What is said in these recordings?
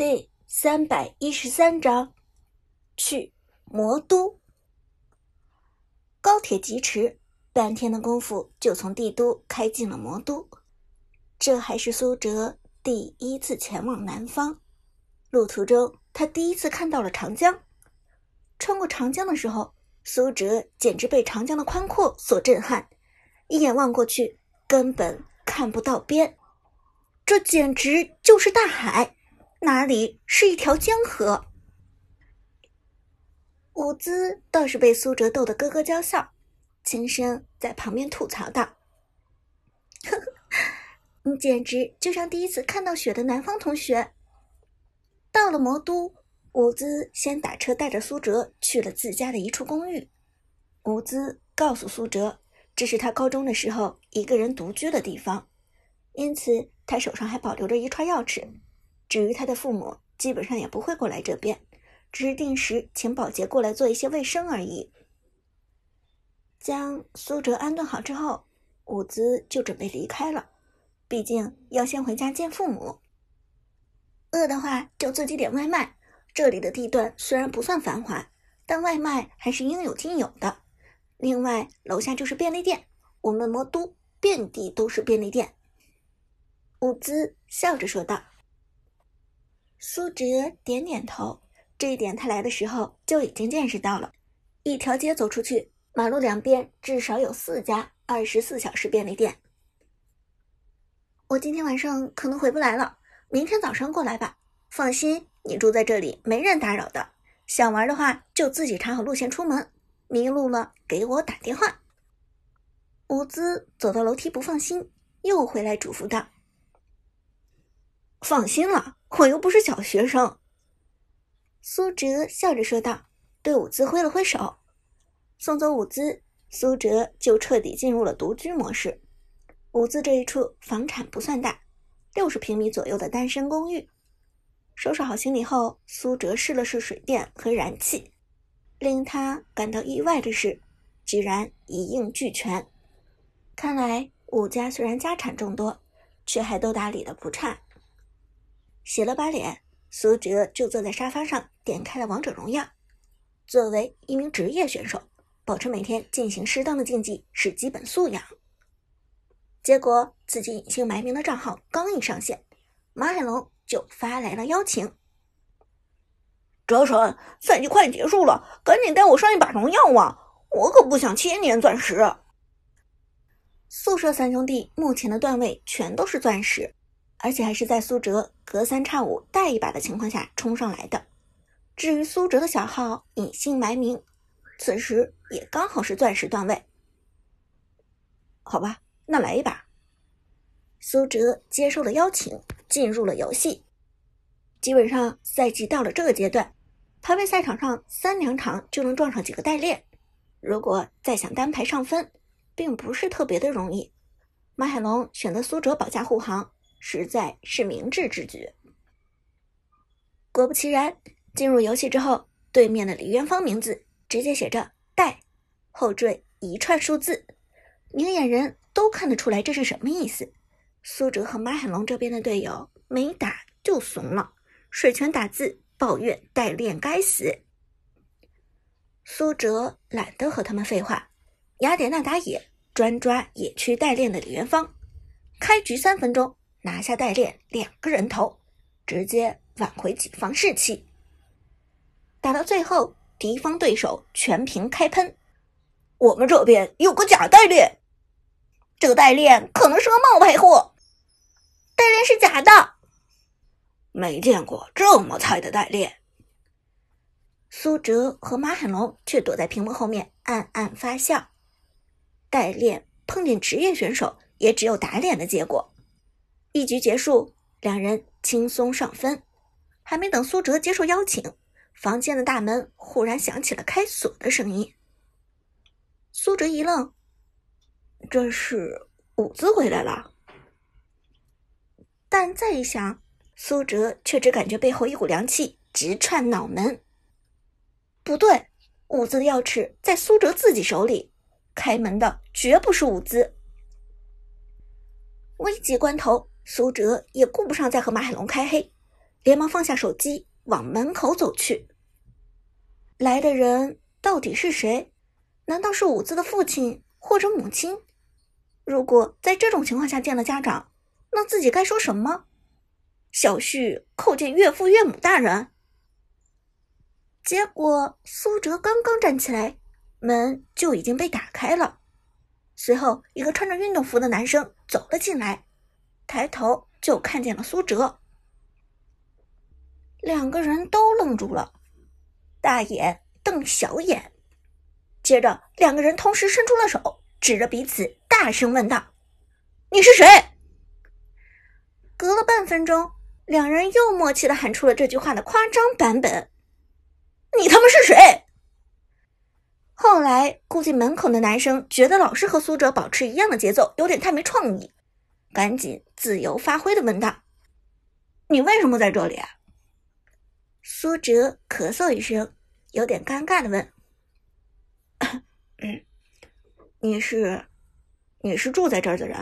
第三百一十三章，去魔都。高铁疾驰，半天的功夫就从帝都开进了魔都。这还是苏哲第一次前往南方，路途中他第一次看到了长江。穿过长江的时候，苏哲简直被长江的宽阔所震撼，一眼望过去根本看不到边，这简直就是大海。哪里是一条江河？伍兹倒是被苏哲逗得咯咯娇笑，轻声在旁边吐槽道：“呵呵，你简直就像第一次看到雪的南方同学。”到了魔都，伍兹先打车带着苏哲去了自家的一处公寓。伍兹告诉苏哲，这是他高中的时候一个人独居的地方，因此他手上还保留着一串钥匙。至于他的父母，基本上也不会过来这边，只是定时请保洁过来做一些卫生而已。将苏哲安顿好之后，伍兹就准备离开了，毕竟要先回家见父母。饿的话就自己点外卖。这里的地段虽然不算繁华，但外卖还是应有尽有的。另外，楼下就是便利店，我们魔都遍地都是便利店。伍兹笑着说道。苏哲点点头，这一点他来的时候就已经见识到了。一条街走出去，马路两边至少有四家二十四小时便利店。我今天晚上可能回不来了，明天早上过来吧。放心，你住在这里没人打扰的。想玩的话就自己查好路线出门，迷路了给我打电话。伍兹走到楼梯不放心，又回来嘱咐道。放心了，我又不是小学生。”苏哲笑着说道，对伍兹挥了挥手，送走伍兹，苏哲就彻底进入了独居模式。伍兹这一处房产不算大，六十平米左右的单身公寓。收拾好行李后，苏哲试了试水电和燃气，令他感到意外的是，居然一应俱全。看来伍家虽然家产众多，却还都打理的不差。洗了把脸，苏哲就坐在沙发上，点开了王者荣耀。作为一名职业选手，保持每天进行适当的竞技是基本素养。结果自己隐姓埋名的账号刚一上线，马海龙就发来了邀请：“哲神，赛季快结束了，赶紧带我上一把荣耀啊！我可不想千年钻石。”宿舍三兄弟目前的段位全都是钻石。而且还是在苏哲隔三差五带一把的情况下冲上来的。至于苏哲的小号隐姓埋名，此时也刚好是钻石段位。好吧，那来一把。苏哲接受了邀请，进入了游戏。基本上赛季到了这个阶段，排位赛场上三两场就能撞上几个代练。如果再想单排上分，并不是特别的容易。马海龙选择苏哲保驾护航。实在是明智之举。果不其然，进入游戏之后，对面的李元芳名字直接写着“带”，后缀一串数字，明眼人都看得出来这是什么意思。苏哲和马海龙这边的队友没打就怂了，水泉打字抱怨代练该死。苏哲懒得和他们废话，雅典娜打野专抓野区代练的李元芳，开局三分钟。拿下代练两个人头，直接挽回己方士气。打到最后，敌方对手全屏开喷，我们这边有个假代练，这个代练可能是个冒牌货，代练是假的，没见过这么菜的代练。苏哲和马海龙却躲在屏幕后面暗暗发笑，代练碰见职业选手也只有打脸的结果。一局结束，两人轻松上分。还没等苏哲接受邀请，房间的大门忽然响起了开锁的声音。苏哲一愣，这是伍兹回来了。但再一想，苏哲却只感觉背后一股凉气直窜脑门。不对，伍兹的钥匙在苏哲自己手里，开门的绝不是伍兹。危急关头。苏哲也顾不上再和马海龙开黑，连忙放下手机，往门口走去。来的人到底是谁？难道是伍兹的父亲或者母亲？如果在这种情况下见了家长，那自己该说什么？小婿叩见岳父岳母大人。结果苏哲刚刚站起来，门就已经被打开了。随后，一个穿着运动服的男生走了进来，抬头就看见了苏哲。两个人都愣住了，大眼瞪小眼。接着，两个人同时伸出了手，指着彼此，大声问道：“你是谁？”隔了半分钟，两人又默契的喊出了这句话的夸张版本：“你他妈是谁？”后来，估计门口的男生觉得老是和苏哲保持一样的节奏，有点太没创意，赶紧自由发挥的问道：“你为什么在这里？”苏哲咳嗽一声，有点尴尬的问：“你是，你是住在这儿的人？”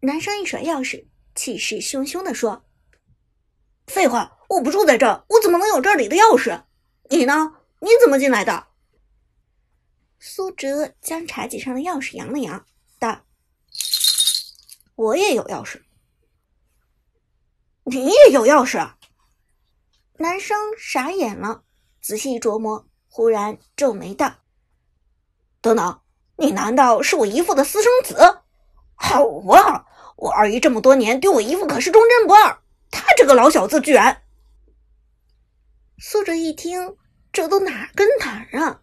男生一甩钥匙，气势汹汹的说：“废话，我不住在这儿，我怎么能有这里的钥匙？你呢？你怎么进来的？”苏哲将茶几上的钥匙扬了扬，道：“我也有钥匙。”你也有钥匙？男生傻眼了，仔细琢磨，忽然皱眉道：“等等，你难道是我姨父的私生子？好啊，我二姨这么多年对我姨父可是忠贞不二，他这个老小子居然……”苏哲一听，这都哪跟哪啊？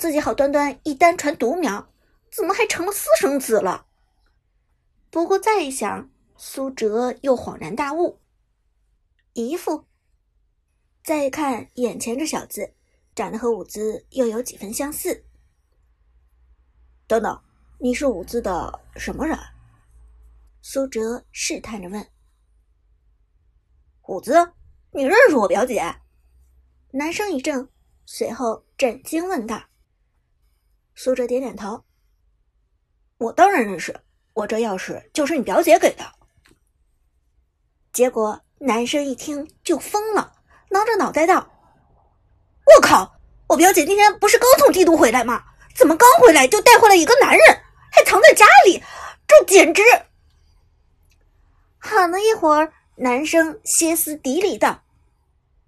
自己好端端一单传独苗，怎么还成了私生子了？不过再一想，苏哲又恍然大悟。姨父，再一看眼前这小子，长得和伍兹又有几分相似。等等，你是伍兹的什么人？苏哲试探着问。伍兹，你认识我表姐？男生一怔，随后震惊问道。苏哲点点头。我当然认识，我这钥匙就是你表姐给的。结果。男生一听就疯了，挠着脑袋道：“我靠！我表姐今天不是刚从帝都回来吗？怎么刚回来就带回来一个男人，还藏在家里？这简直……”喊了一会儿，男生歇斯底里道：“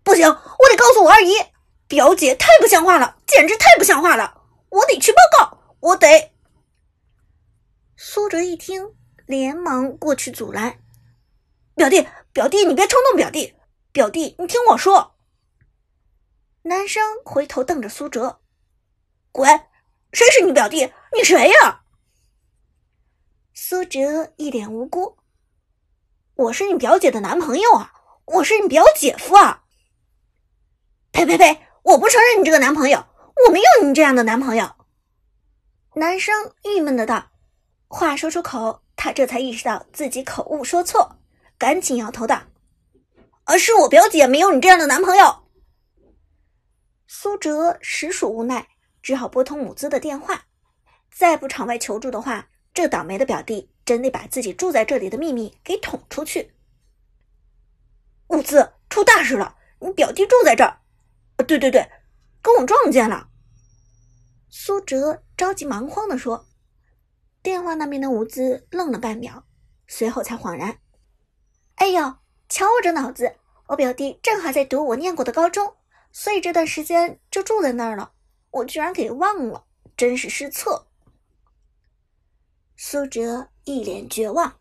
不行，我得告诉我二姨，表姐太不像话了，简直太不像话了！我得去报告，我得。”苏哲一听，连忙过去阻拦。表弟，表弟，你别冲动！表弟，表弟，你听我说。男生回头瞪着苏哲，滚！谁是你表弟？你谁呀？苏哲一脸无辜，我是你表姐的男朋友啊，我是你表姐夫啊！呸呸呸！我不承认你这个男朋友，我没有你这样的男朋友。男生郁闷的道，话说出口，他这才意识到自己口误说错。赶紧摇头道：“而是我表姐没有你这样的男朋友。”苏哲实属无奈，只好拨通伍兹的电话。再不场外求助的话，这倒霉的表弟真得把自己住在这里的秘密给捅出去。伍兹，出大事了！你表弟住在这儿。对对对，跟我撞见了。苏哲着急忙慌地说。电话那边的伍兹愣了半秒，随后才恍然。哎呦，瞧我这脑子！我表弟正好在读我念过的高中，所以这段时间就住在那儿了。我居然给忘了，真是失策。苏哲一脸绝望。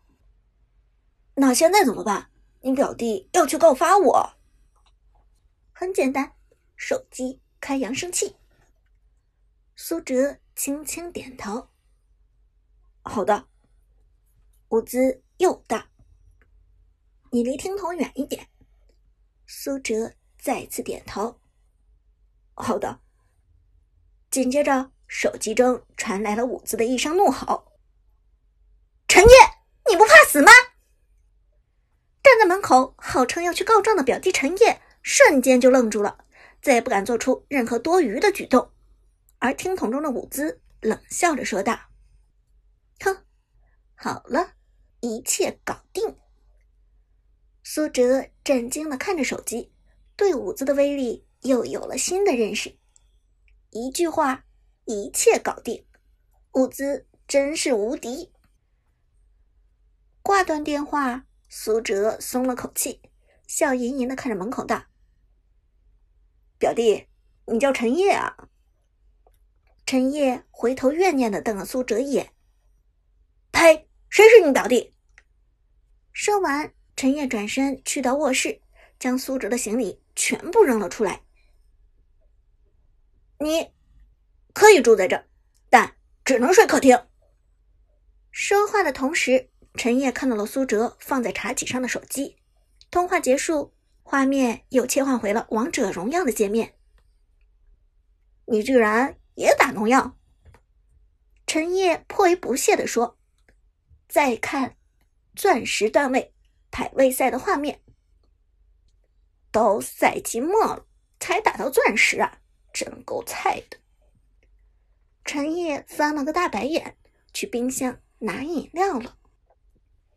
那现在怎么办？你表弟要去告发我。很简单，手机开扬声器。苏哲轻轻点头。好的。伍兹又道。你离听筒远一点。苏哲再次点头。好的。紧接着，手机中传来了伍兹的一声怒吼：“陈烨，你不怕死吗？”站在门口，号称要去告状的表弟陈烨瞬间就愣住了，再也不敢做出任何多余的举动。而听筒中的伍兹冷笑着说道：“哼，好了，一切搞定。苏哲震惊的看着手机，对五子的威力又有了新的认识。一句话，一切搞定，五子真是无敌。挂断电话，苏哲松了口气，笑盈盈的看着门口道：“表弟，你叫陈烨啊？”陈烨回头怨念的瞪了苏哲一眼：“呸！谁是你表弟？”说完，陈烨转身去到卧室，将苏哲的行李全部扔了出来。你可以住在这，但只能睡客厅。说话的同时，陈烨看到了苏哲放在茶几上的手机。通话结束，画面又切换回了王者荣耀的界面。你居然也打农药？陈烨颇为不屑地说。再看钻石段位排位赛的画面，都赛季末了，才打到钻石啊！真够菜的！陈烨翻了个大白眼，去冰箱拿饮料了。